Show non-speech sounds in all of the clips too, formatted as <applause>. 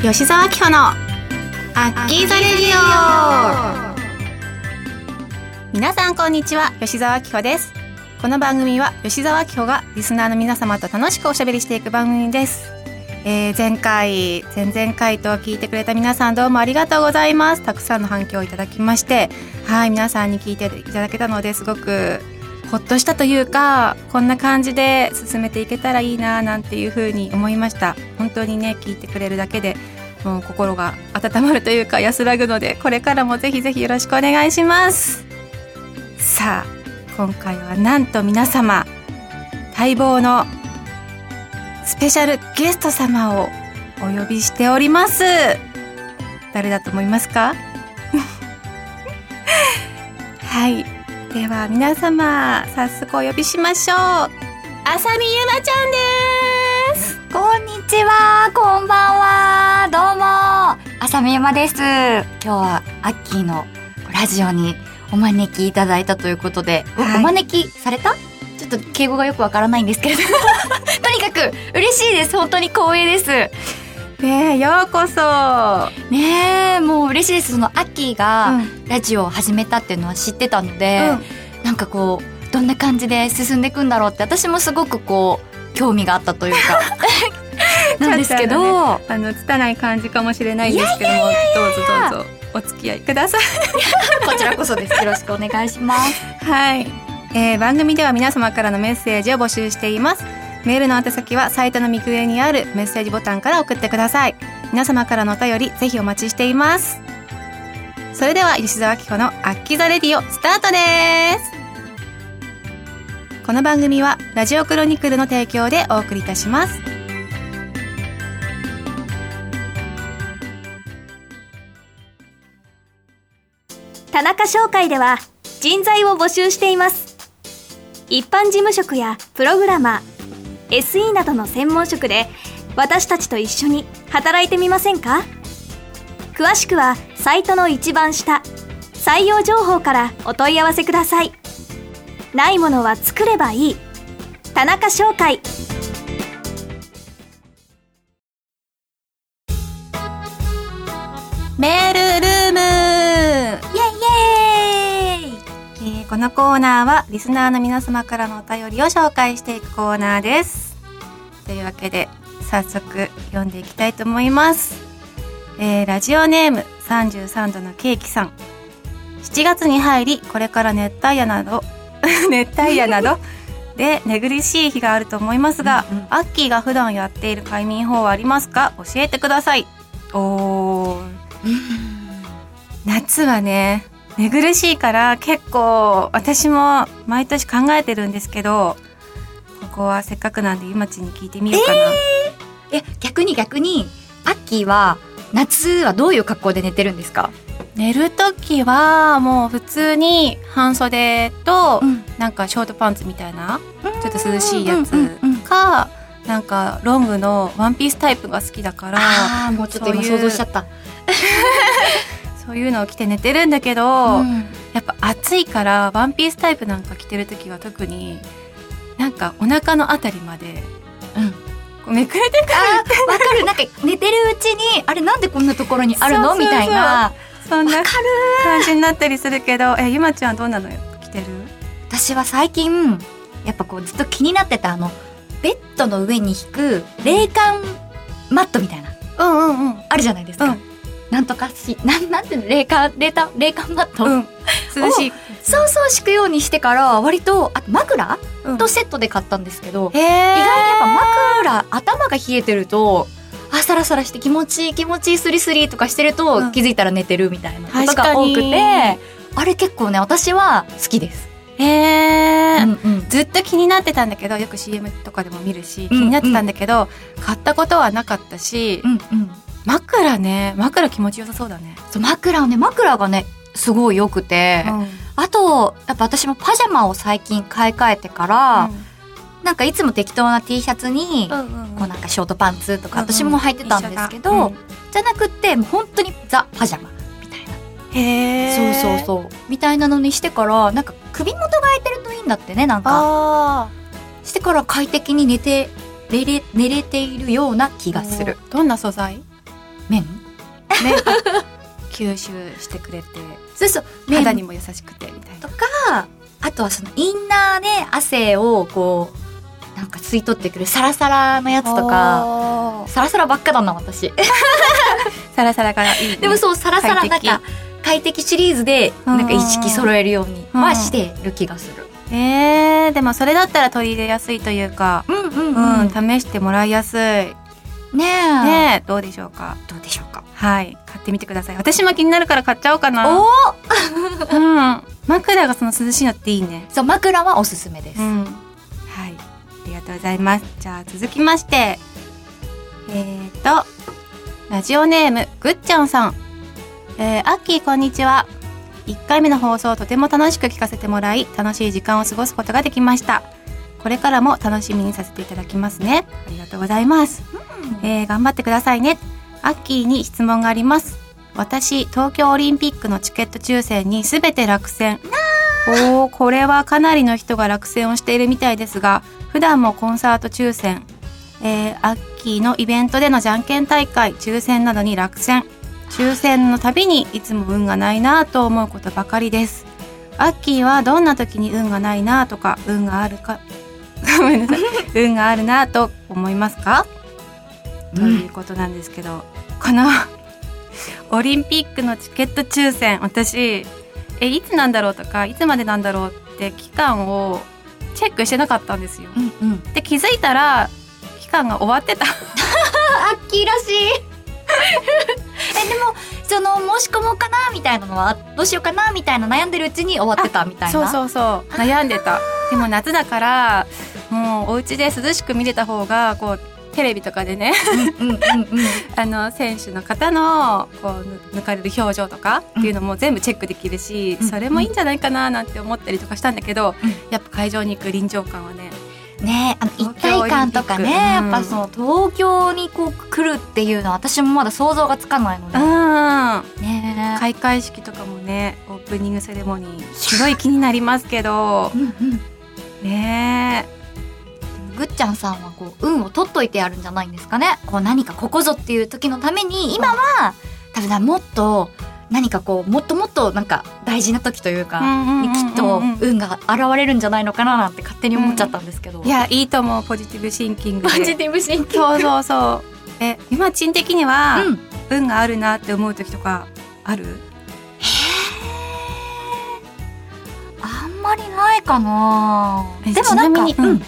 吉沢明穂のアッキーザレディオ。皆さんこんにちは吉沢明穂です。この番組は吉沢明穂がリスナーの皆様と楽しくおしゃべりしていく番組です。えー、前回前々回と聞いてくれた皆さんどうもありがとうございます。たくさんの反響をいただきましてはい皆さんに聞いていただけたのですごくほっとしたというかこんな感じで進めていけたらいいななんていうふうに思いました。本当にね聞いてくれるだけでもう心が温まるというか安らぐのでこれからもぜひぜひよろしくお願いします。さあ今回はなんと皆様待望のスペシャルゲスト様をお呼びしております。誰だと思いますか？<laughs> はい。では皆様早速お呼びしましょう。あさみゆまちゃんです。ちはこんばんは。どうもあさみゆまです。今日はアッキーのラジオにお招きいただいたということで、はい、お招きされた？ちょっと敬語がよくわからないんですけれど。<laughs> とにかく嬉しいです。本当に光栄です。ねえようこそ。ねえもう嬉しいです。そのアッキーがラジオを始めたっていうのは知ってたので、うん、なんかこうどんな感じで進んでいくんだろうって私もすごくこう興味があったというか <laughs> なんですけど、ね、あの拙い感じかもしれないんですけども。どうぞどうぞ。お付き合いください。<laughs> こちらこそです。よろしくお願いします。はい、えー、番組では皆様からのメッセージを募集しています。メールの宛先はサイトの右上にあるメッセージボタンから送ってください。皆様からのお便りぜひお待ちしています。それでは吉沢明子のアッキザレディオスタートです。この番組はラジオクロニクルの提供でお送りいたします田中商会では人材を募集しています。一般事務職やプログラマー SE などの専門職で私たちと一緒に働いてみませんか？詳しくはサイトの一番下採用情報からお問い合わせください。ないものは作ればいい。田中商会。のコーナーはリスナーの皆様からのお便りを紹介していくコーナーです。というわけで早速読んでいきたいと思います、えー、ラジオネーム33度のケーキさん。7月に入りこれから熱帯夜など <laughs> 熱帯夜などで寝苦しい日があると思いますが、うんうん、アッキーが普段やっている快眠法はありますか？教えてください。おー <laughs> 夏はね寝苦しいから結構私も毎年考えてるんですけどここはせっかくなんでゆまちに聞いてみようかな。えー、逆に逆にアッキーは夏はどういう格好で寝てるんですか？寝る時はもう普通に半袖と、なんかショートパンツみたいな、ちょっと涼しいやつか、なんかロングのワンピースタイプが好きだからあもうちょっと今想像しちゃったそういうのを着て寝てるんだけど、うん、やっぱ暑いからワンピースタイプなんか着てる時は特になんかお腹のあたりまで、うん、めくれてくるわかる。なんか寝てるうちにあれなんでこんなところにあるの？みたいな。そんな感じになったりするけどえゆまちゃんどうなのよ着てる？私は最近やっぱこうずっと気になってたあのベッドの上に引く冷感マットみたいな、うんうんうん、あるじゃないですか、うんなんとかし、<laughs> なん、なんていうの、冷感、冷感、冷感マット、うん、<laughs> 涼しい。そうそう敷くようにしてから、割と、あと枕、うん、とセットで買ったんですけど、意外にやっぱ枕、頭が冷えてると、あ、サラサラして気持ちいい気持ちいいスリスリとかしてると、うん、気づいたら寝てるみたいなことが多くて、あれ結構ね、私は好きです。へえ、うんうん、ずっと気になってたんだけどよく CM とかでも見るし気になってたんだけど、うんうん、買ったことはなかったし、うんうん、枕ね。枕気持ちよさそうだね。そう枕ね。枕がねすごい良くて、うん、あとやっぱ私もパジャマを最近買い替えてから、うん、なんかいつも適当な T シャツに、うんうんこうなんかショートパンツとか私も履いてたんですけど、うん、じゃなくってもう本当にザ・パジャマみたいな。へえ。そうそうそう。みたいなのにしてからなんか首元が空いてるといいんだってねなんか。してから快適に寝て寝れ寝れているような気がする。どんな素材？麺？<laughs> ね吸収してくれて。そうそう。肌にも優しくてみたいな。とかあとはそのインナーで汗をこうなんか吸い取ってくるサラサラのやつとか。かサラサラばっかだな私。<laughs> サラサラからいいね、でもそうサラサラなんか快適シリーズでなんか意識揃えるようにうんはしてる気がする。えー、でもそれだったら取り入れやすいというか。うんうん。うん、試してもらいやすいねえ。ねえ。どうでしょうか？どうでしょうか？はい。買ってみてください。私も気になるから買っちゃおうかな。おおうん。枕がその涼しいのっていいね。そう枕はおすすめです、うん。はい。ありがとうございます。じゃあ続きまして。えーとラジオネームぐっちゃんさん。えー、アッキーこんにちは。1回目の放送をとても楽しく聞かせてもらい楽しい時間を過ごすことができましたこれからも楽しみにさせていただきますね。ありがとうございます、えー頑張ってくださいね。アッキーに質問があります。私東京オリンピックのチケット抽選にすべて落選。おーこれはかなりの人が落選をしているみたいですが普段もコンサート抽選、えー、アッキーのイベントでのじゃんけん大会抽選などに落選。抽選のたびにいつも運がないなぁと思うことばかりです。アッキーはどんな時に運がないなぁとか運があるか <laughs> ごめんなさい運があるなぁと思いますか、ということなんですけどこの <laughs> オリンピックのチケット抽選私えいつなんだろうとかいつまでなんだろうって期間をチェックしてなかったんですよ。うんうんで気づいたら期間が終わってた。<laughs> アッキーらしい <laughs> えでもその申し込もうかなみたいなのはどうしようかなみたいな悩んでるうちに終わってたみたいな。そうそうそう。悩んでた。でも夏だからもうお家で涼しく見れた方がこうテレビとかでね <laughs> あの選手の方のこう抜かれる表情とかっていうのも全部チェックできるし、うん。それもいいんじゃないかななんて思ったりとかしたんだけど、うん。やっぱ会場に行く臨場感はねねあの一体感とかね、うん。やっぱその東京にこう来るっていうのは私もまだ想像がつかないので、うんね。開会式とかもねオープニングセレモニーすごい気になりますけど。うんうん。ね。ぐっちゃんさんはこう運を取っといてあるんじゃないんですかね。こう何かここぞっていう時のために今は多分もっと何かこうもっともっとなんか大事な時というか、にきっと運が現れるんじゃないのかななんて勝手に思っちゃったんですけど、いやいいと思うポジティブシンキングポジでティブシンキング。そうそうそう。えゆまちん的には、うん。運があるなって思う時とかある？あんまりないかな。えでもなんにうん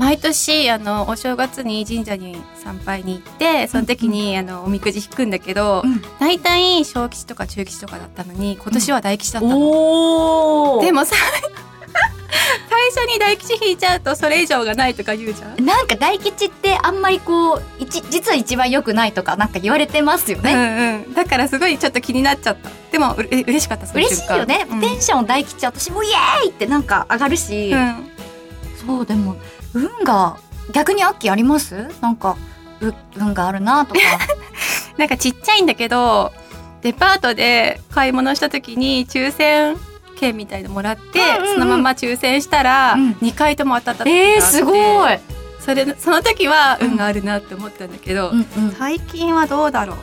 毎年あのお正月に神社に参拝に行ってその時に、あのおみくじ引くんだけど、うん。大体小吉とか中吉とかだったのに今年は大吉だったの、おでもさ <laughs> 最初に大吉引いちゃうとそれ以上がないとか言うじゃん。なんか大吉ってあんまりこう一実は一番良くないとかなんか言われてますよね、うんうん、だからすごいちょっと気になっちゃった。でもうれ嬉しかったその嬉しいよね、うん。テンション大吉私もイエーイってなんか上がるし、うん。そうでも運が逆にアッキーあります？なんかう運があるなとか。<laughs> なんかちっちゃいんだけどデパートで買い物した時に抽選券みたいのもらって、うんうんうん。そのまま抽選したら、うん。2回とも当たったって。えー、すごい、それその時は運があるなって思ったんだけど、うんうん。最近はどうだろう？う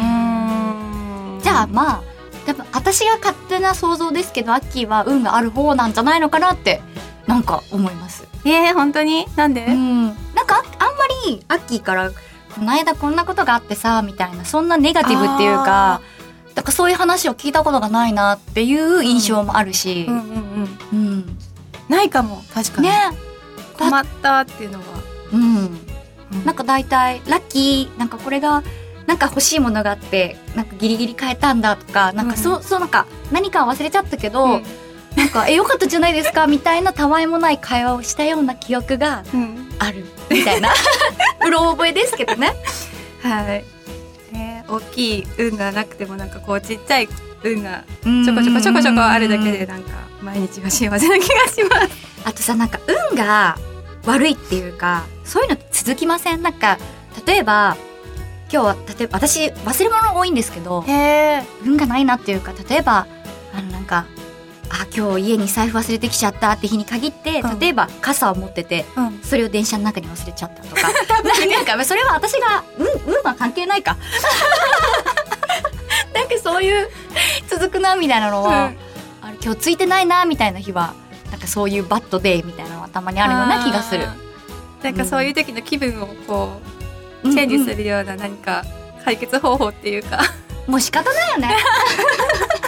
ーん。じゃあまあ多分私が勝手な想像ですけどアッキーは運がある方なんじゃないのかなってなんか思います。えー、本当に？なんで、うん。なんかああんまりアッキーからこの間こんなことがあってさみたいなそんなネガティブっていうかだからそういう話を聞いたことがないなっていう印象もあるし。うん、うんうん。うん。ないかも確かに、ね。困ったっていうのは、うん。うん。なんか大体ラッキーなんかこれがなんか欲しいものがあってなんかギリギリ買えたんだとかなんかそう、そうなんか何か忘れちゃったけど、うんなんかえよかったじゃないですかみたいなたわいもない会話をしたような記憶がうんあるみたいな <laughs> うろ覚えですけどね。はい、ね、大きい運がなくてもなんかこうちっちゃい運がちちょこちょこちょこちょこあるだけでなんか毎日が幸せな気がします。<laughs> あとさなんか運が悪いっていうかそういうの続きません？なんか例えば今日は例えば私忘れ物多いんですけど。運がないなっていうか例えばあのなんかあ今日家に財布忘れてきちゃったって日に限って、うん。例えば傘を持っててうん。それを電車の中に忘れちゃったとか。<laughs> なんかそれは私がうんうんは関係ないか。<laughs> なんかそういう続くなみたいなのは、あれ今日ついてないなみたいな日はなんかそういうバッドデーみたいなのはたまにあるような気がする。なんかそういう時の気分をこう、チェンジするような何か解決方法っていうか、もう仕方ないよね。あ <laughs>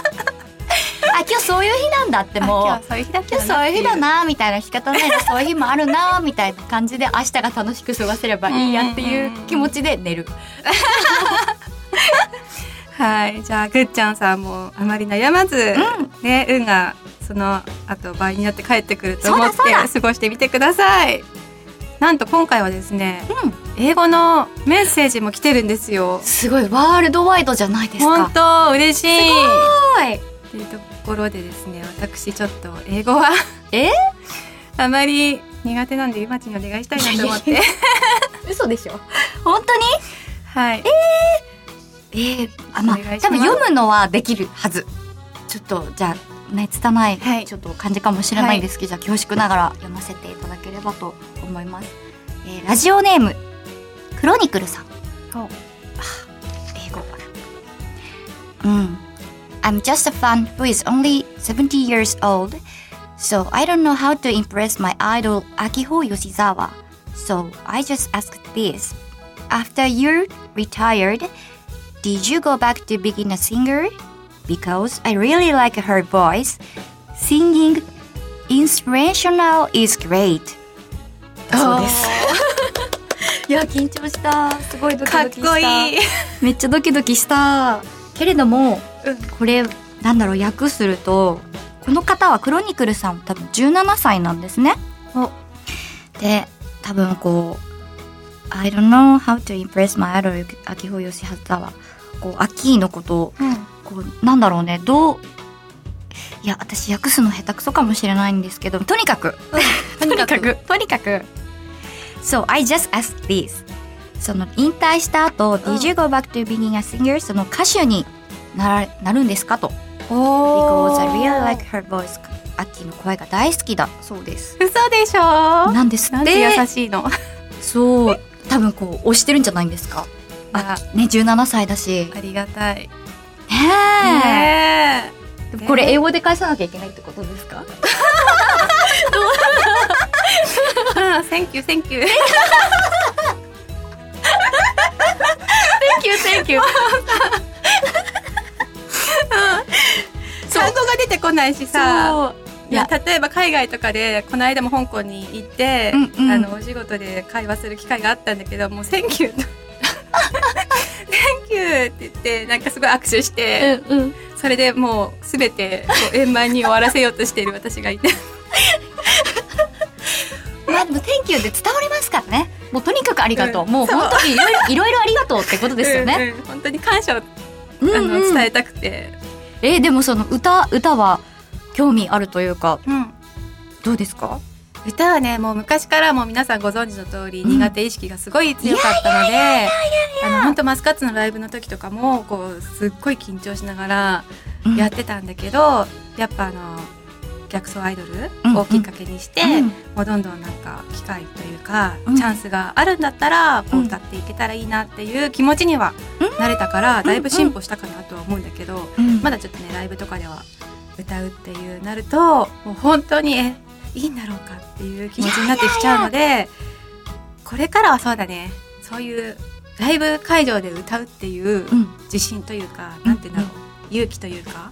今日そういう日なんだってもう。あ今日そういう日だ今日そういう日だなみたいな仕方ないなそういう日もあるなみたいな感じで明日が楽しく過ごせればいいやっていう気持ちで寝る。はい。じゃあぐっちゃんさんもあまり悩まず、ね運がその後倍になって帰ってくると思って過ごしてみてください。なんと今回はですね、うん。英語のメッセージも来てるんですよ。すごいワールドワイドじゃないですか。本当嬉しい。すごいころでですね私ちょっと英語はえ？あまり苦手なんでゆまちにお願いしたいなと思って。嘘でしょ？本当に？はい。えー、あまあます。多分読むのはできるはず。ちょっとじゃあね拙い、はい。ちょっと感じかもしれないですけど、じゃあ恐縮ながら読ませていただければと思います、えーラジオネームクロニクルさん。英語うん I'm just a fan who is only 70 years old so I don't know how to impress my idol Akiho Yoshizawa so I just asked this after you retired Did you go back to being a singer? Because I really like her voice. Singing inspirational is great. だそうです。いや、緊張した。すごいドキかっドキした。こいい、めっちゃドキドキした。けれども、 <laughs> うんこれ、なんだろう、訳すると、この方はクロニクルさん多分17歳なんですね。で、多分こう、I don't know how to impress my idol 秋穂義はこう、アッキーのことを、こう、なんだろうね、どう、いや、私訳すの下手くそかもしれないんですけど、とにかく、<laughs> とにかくとにかく。So, I just asked this. その、引退した後、Did you go back to being a singer? その歌手にならなるんですか？と。お Because ー I really like her voice. アッキーの声が大好きだそうです。嘘でしょ？なんですって。優しいの？<laughs> そう。多分こう、推してるんじゃないんですか？あね、17歳だし。ありがたいねえ。これ英語で返さなきゃいけないってことですか？<laughs> Thank you thank you <laughs> Thank you, thank you. 単語が出てこないしさ。いや例えば海外とかでこの間も香港に行って、うんうんあのお仕事で会話する機会があったんだけどもう「Thank you」Thank you って言ってなんかすごい握手して、うんうん。それでもうすべてこう円満に終わらせようとしている <laughs> 私がいてまあでも Thank you で伝わりますからね。もうとにかくありがとう。もううんそう本当にいろいろありがとうってことですよね。うんうん本当に感謝を、うんあのうん伝えたくて、えーでもその歌歌は興味あるというかうん。どうですか？歌はねもう昔からもう皆さんご存知の通りうん。苦手意識がすごい強かったのであの本当マスカッツのライブの時とかもこうすっごい緊張しながらうん。やってたんだけど、やっぱあの逆走アイドうんルをきっかけにして、うん。もうどんどんなんか機会というか、うん。チャンスがあるんだったらこううん歌っていけたらいいなっていう気持ちにはなれたから、だいぶ進歩したかなとは思うんだけど、うん。まだちょっとねライブとかでは歌うっていうなるともう本当にえいいんだろうかっていう気持ちになってきちゃうのでこれからはそうだね。そういうライブ会場で歌うっていううん。自信というか、なんていうんだろう、勇気というか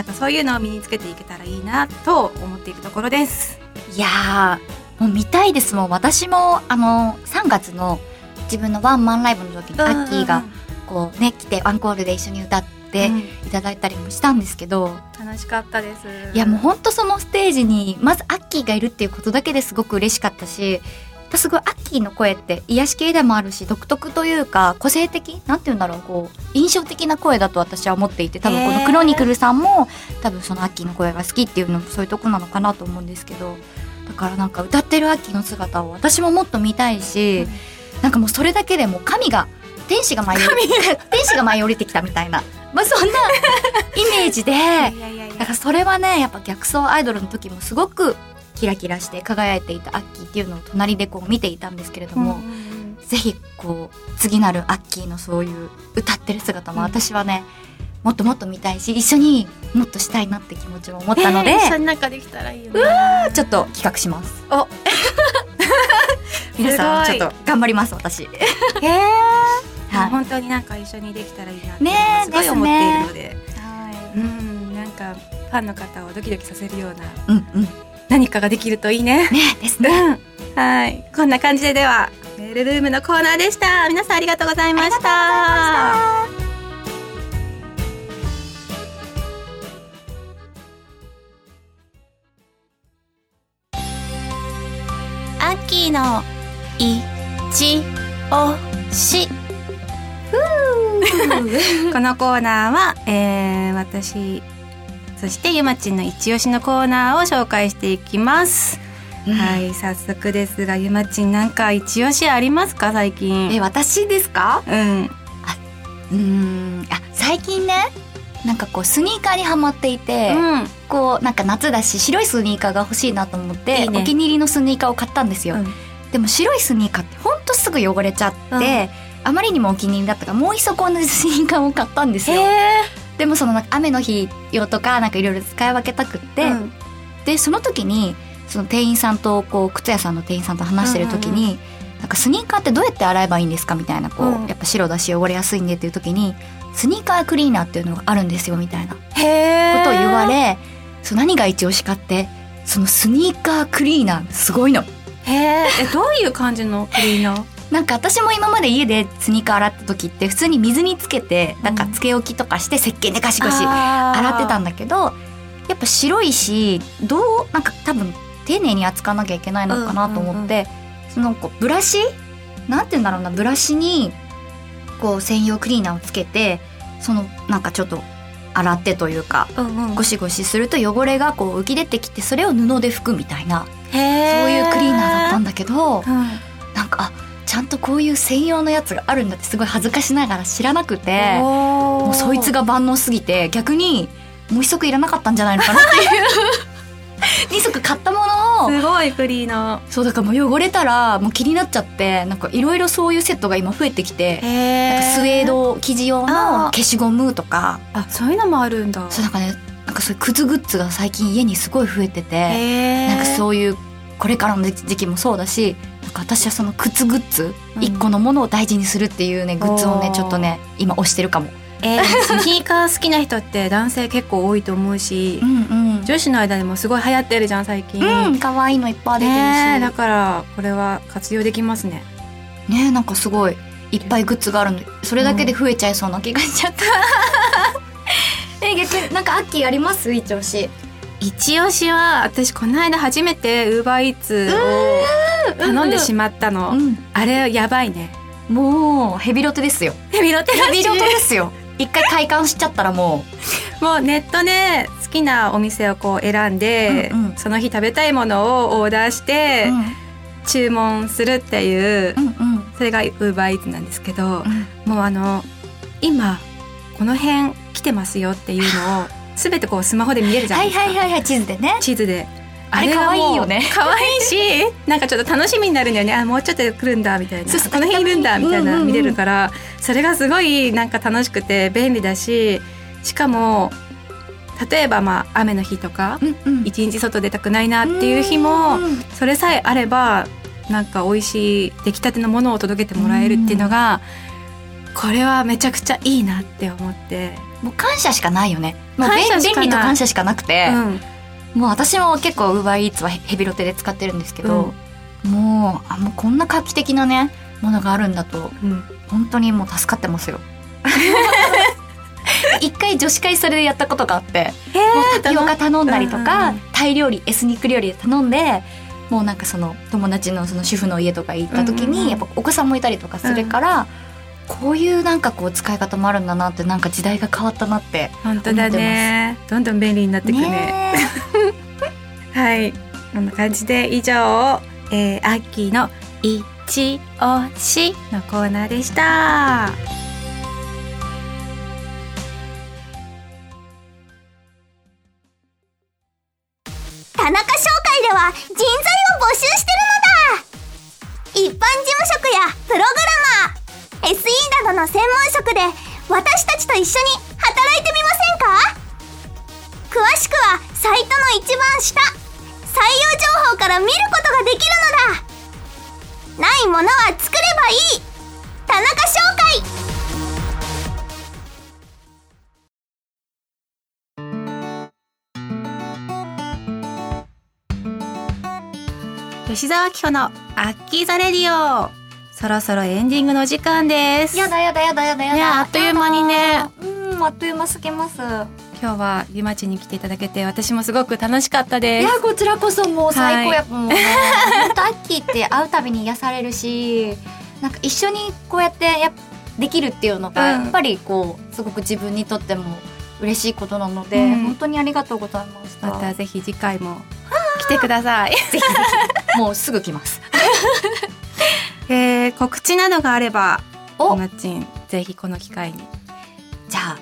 なんかそういうのを身につけていけたらいいなと思っているところです。いやーもう見たいですもん私もあの3月の自分のワンマンライブの時にアッキーがこうね来てアンコールで一緒に歌ってうんいただいたりもしたんですけど、楽しかったです。いやもうほんとそのステージにまずアッキーがいるっていうことだけですごく嬉しかったしすごいアッキーの声って癒し系でもあるし独特というか個性的？なんて言うんだろうこう印象的な声だと私は思っていて多分このクロニクルさんも多分そのアッキーの声が好きっていうのもそういうとこなのかなと思うんですけどだからなんか歌ってるアッキーの姿を私ももっと見たいし、なんかもうそれだけでもう神が天使が舞い降り <laughs> 天使が舞い降りてきたみたいな。まあそんなイメージで <laughs> だからそれはねやっぱ逆走アイドルの時もすごくキラキラして輝いていたアッキーっていうのを隣でこう見ていたんですけれども、ぜひこう次なるアッキーのそういう歌ってる姿も私はね、もっともっと見たいし一緒にもっとしたいなって気持ちも思ったので、えー一緒になんかできたらいいよね。ちょっと企画します。お。<laughs> 皆さんちょっと頑張ります私。<laughs> へえはい。本当になんか一緒にできたらいいなってすごい思っているので。はうんなんかファンの方をドキドキさせるようなうんうん何かができるといいね。ねですね。うん。はい。こんな感じでではメールルームのコーナーでした。皆さんありがとうございました。アッキーのいちおし <laughs> このコーナーは、えー、私そしてゆまちんの一押しのコーナーを紹介していきます、はい早速ですがゆまちんなんか一押しありますか？最近。え私ですか？うん。うーん。あ最近ねなんかこうスニーカーにはまっていて、うん。こうなんか夏だし白いスニーカーが欲しいなと思ってね。お気に入りのスニーカーを買ったんですよ、うん。でも白いスニーカーってほんとすぐ汚れちゃって、あまりにもお気に入りだったからもう一足同じスニーカーを買ったんですよでもその雨の日用とかなんかいろいろ使い分けたくって、うん。でその時にその店員さんとこう靴屋さんの店員さんと話してる時に、なんかスニーカーってどうやって洗えばいいんですかみたいなこう、うん。やっぱ白だし汚れやすいんでっていう時にスニーカークリーナーっていうのがあるんですよみたいな。ことを言われそう何が一押しかってそのスニーカークリーナーすごいの。へー。えどういう感じのクリーナー？なんか私も今まで家でスニーカー洗った時って普通に水につけてなんかつけ置きとかして石鹸でガシガシ洗洗ってたんだけどやっぱ白いしどうなんか多分丁寧に扱わなきゃいけないのかなと思って、そのこうブラシ？なんて言うんだろうなブラシにこう専用クリーナーをつけてそのなんかちょっと洗ってというかうんうん。ゴシゴシすると汚れがこう浮き出てきてそれを布で拭くみたいなそういうクリーナーだったんだけどうんちゃんとこういう専用のやつがあるんだってすごい恥ずかしながら知らなくてももうそいつが万能すぎて逆にもう一足いらなかったんじゃないのかなっていう。<laughs> 二足買ったものをすごいクリーナそうだからもう汚れたらもう気になっちゃってなんかいろいろそういうセットが今増えてきてー。へなんかスウェード生地用の消しゴムとか。あそういうのもあるんだ。そうなんかねなんかそういう靴グッズが最近家にすごい増えててなんかそういうこれからの時期もそうだしなんか私はその靴グッズうん。一個のものを大事にするっていうねグッズをねちょっとね今推してるかも。えースニーカー好きな人って男性結構多いと思うしうんうん。女子の間でもすごい流行ってるじゃん最近。うん、可愛いのいっぱい出てるし、ねえだからこれは活用できますね。ねえなんかすごいいっぱいグッズがあるの。でそれだけで増えちゃいそうな気がしちゃった、<laughs> え逆になんかアッキーあります？一押し。一押しは私この間初めてウーバーイーツを頼んでしまったの、ん。あれやばいね。もうヘビロテですよ。ヘビロテヘビロテですよ。一回快感しちゃったらももうネットで好きなお店をこう選んで、うんうん。その日食べたいものをオーダーしう、てうん、注文するっていう、うんうん。それがウーバーイーツなんですけど、うん。もうあの今この辺来てますよっていうのを <sighs> 全てこうスマホで見えるじゃなはいいですか、はいはいはい地図でね。地図で。あれ可愛いよね可愛いし、<laughs> なんかちょっと楽しみになるんだよね。あ、もうちょっとで来るんだみたいな。この辺いるんだみたいうんうんうんな見れるから、それがすごいなんか楽しくて便利だし、しかも例えばまあ雨の日とか、うんうん一日外出たくないなっていう日もう、んそれさえあればなんか美味しい出来たてのものを届けてもらえるっていうのが、これはめちゃくちゃいいなって思って。もう感謝しかないよねもう便利と感謝しかなくて、うん。もう私も結構ウーバーイーツはヘヘビロテで使ってるんですけど、もうあもうこんな画期的なねものがあるんだとうん。本当にもう助かってますよ。<laughs> 一回女子会それでやったことがあってもうタピオカ頼んだりとうんうんか、うん。タイ料理エスニック料理で頼んでもうなんかその友達のその主婦の家とか行った時に、うんうんうん。やっぱお子さんもいたりとかするから、こういうなんかこう使い方もあるんだなってなんか時代が変わったなって本当だね。どんどん便利になってくね。ね <laughs> はい。こんな感じで以上、えー、アッキーの「一押し」のコーナーでした。田中商会では人材を募集してるのだ。一般事務職やプログラマー。SE などの専門職で私たちと一緒に働いてみませんか？詳しくはサイトの一番下採用情報から見ることができるのだ。ないものは作ればいい。田中商会。吉沢明子のアッキーザレディオ。そろそろエンディングの時間ですやだやだやだやだやだ。ねあっという間にね。うん、あっという間すぎます。今日は湯町に来ていただけて私もすごく楽しかったいやですこちらこそもう最高やっぱもうね、本当アッキーって会うたびに癒されるしなんか一緒にこうやってやっできるっていうのがうんやっぱりこうすごく自分にとっても嬉しいことなので、うん本当にありがとうございました。またぜひ次回も来てください <laughs> ぜひぜひもうすぐ来ます。<laughs> えー、告知などがあればお。ゆまちんぜひこの機会に。じゃあ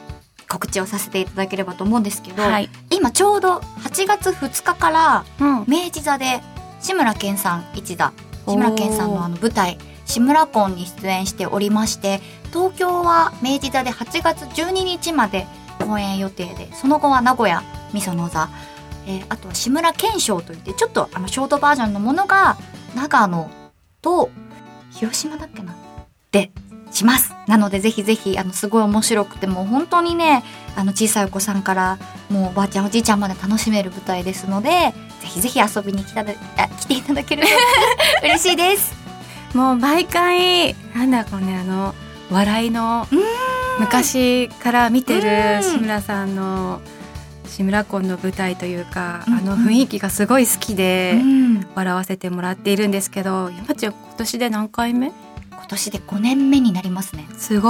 告知をさせていただければと思うんですけど、はい、今ちょうど8月2日からうん、明治座で志村けんさん一座。志村けんさんのあの舞台「志村コン」に出演しておりまして東京は明治座で8月12日まで公演予定でその後は名古屋みその座、えーあとは志村けん賞といってちょっとあのショートバージョンのものが長野と広島だっけな？でします。なのでぜひぜひあのすごい面白くてもう本当にねあの小さいお子さんからもうおばあちゃんおじいちゃんまで楽しめる舞台ですのでぜひぜひ遊びに来ただあ来ていただけると <laughs> 嬉しいです。もう毎回なんだこうねあの笑いの昔から見てうん。る志村さんの志村コンの舞台というか、うんあの雰囲気がすごい好きで、うん。笑わせてもらっているんですけど山ちゃん今年で何回目？今年で5年目になりますね。すご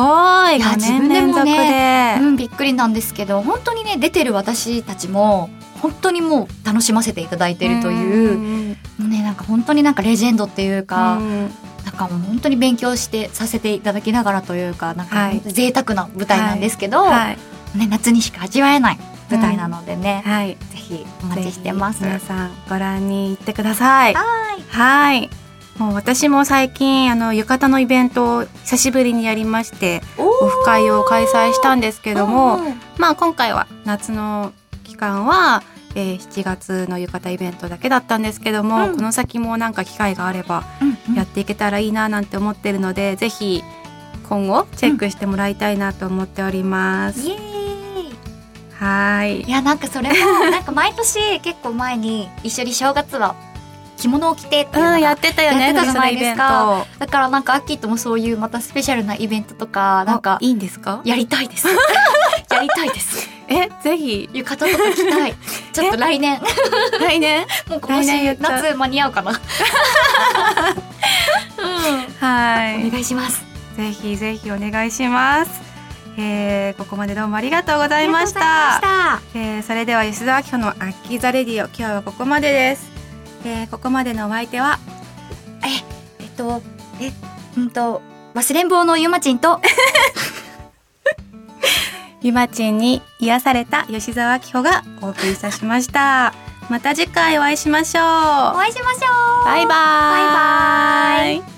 いいや5年連続自分でもでうんびっくりなんですけど本当にね出てる私たちも本当にもう楽しませていただいてるといううんもうねなんか本当になんかレジェンドっていうか、うん。なんかもう本当に勉強してさせていただきながらというかなんか贅沢な舞台なんですけど、はい、ね、夏にしか味わえない舞台なのでね、はい、ぜひお待ちしてます。皆さんご覧に行ってください。はい。はい。もう私も最近あの浴衣のイベントを久しぶりにやりましてオフ会を開催したんですけども、まあ今回は夏の期間は、えー7月の浴衣イベントだけだったんですけども、うん。この先もなんか機会があればうん。やっていけたらいいななんて思ってるので、ぜひ今後チェックしてもらいたいなと思っております。イエーイはい。いやなんかそれも <laughs> なんか毎年結構前に一緒に正月は着物を着てっていうのが、うん、やってたよね、やってたじゃないですか。だからなんかアッキーともそういうまたスペシャルなイベントとかなんかあいいんですか？やりたいです。<laughs> やりたいです。<laughs> え、ぜひ、浴衣とか着たい。ちょっと来年。来年？もう今来年夏間に合うかな。はい。お願いします。ぜひぜひお願いします。えー、ここまでどうもありがとうございました。まえー、それでは吉沢明子のアッキーザレディオ今日はここまでです。えー、ここまでのお相手はえっとえうんと忘れん坊のゆまちんと <laughs> ゆまちんに癒された吉沢明子がお送りいたしました。また次回お会いしましょう。お会いしましょうバイバイ。バイバイ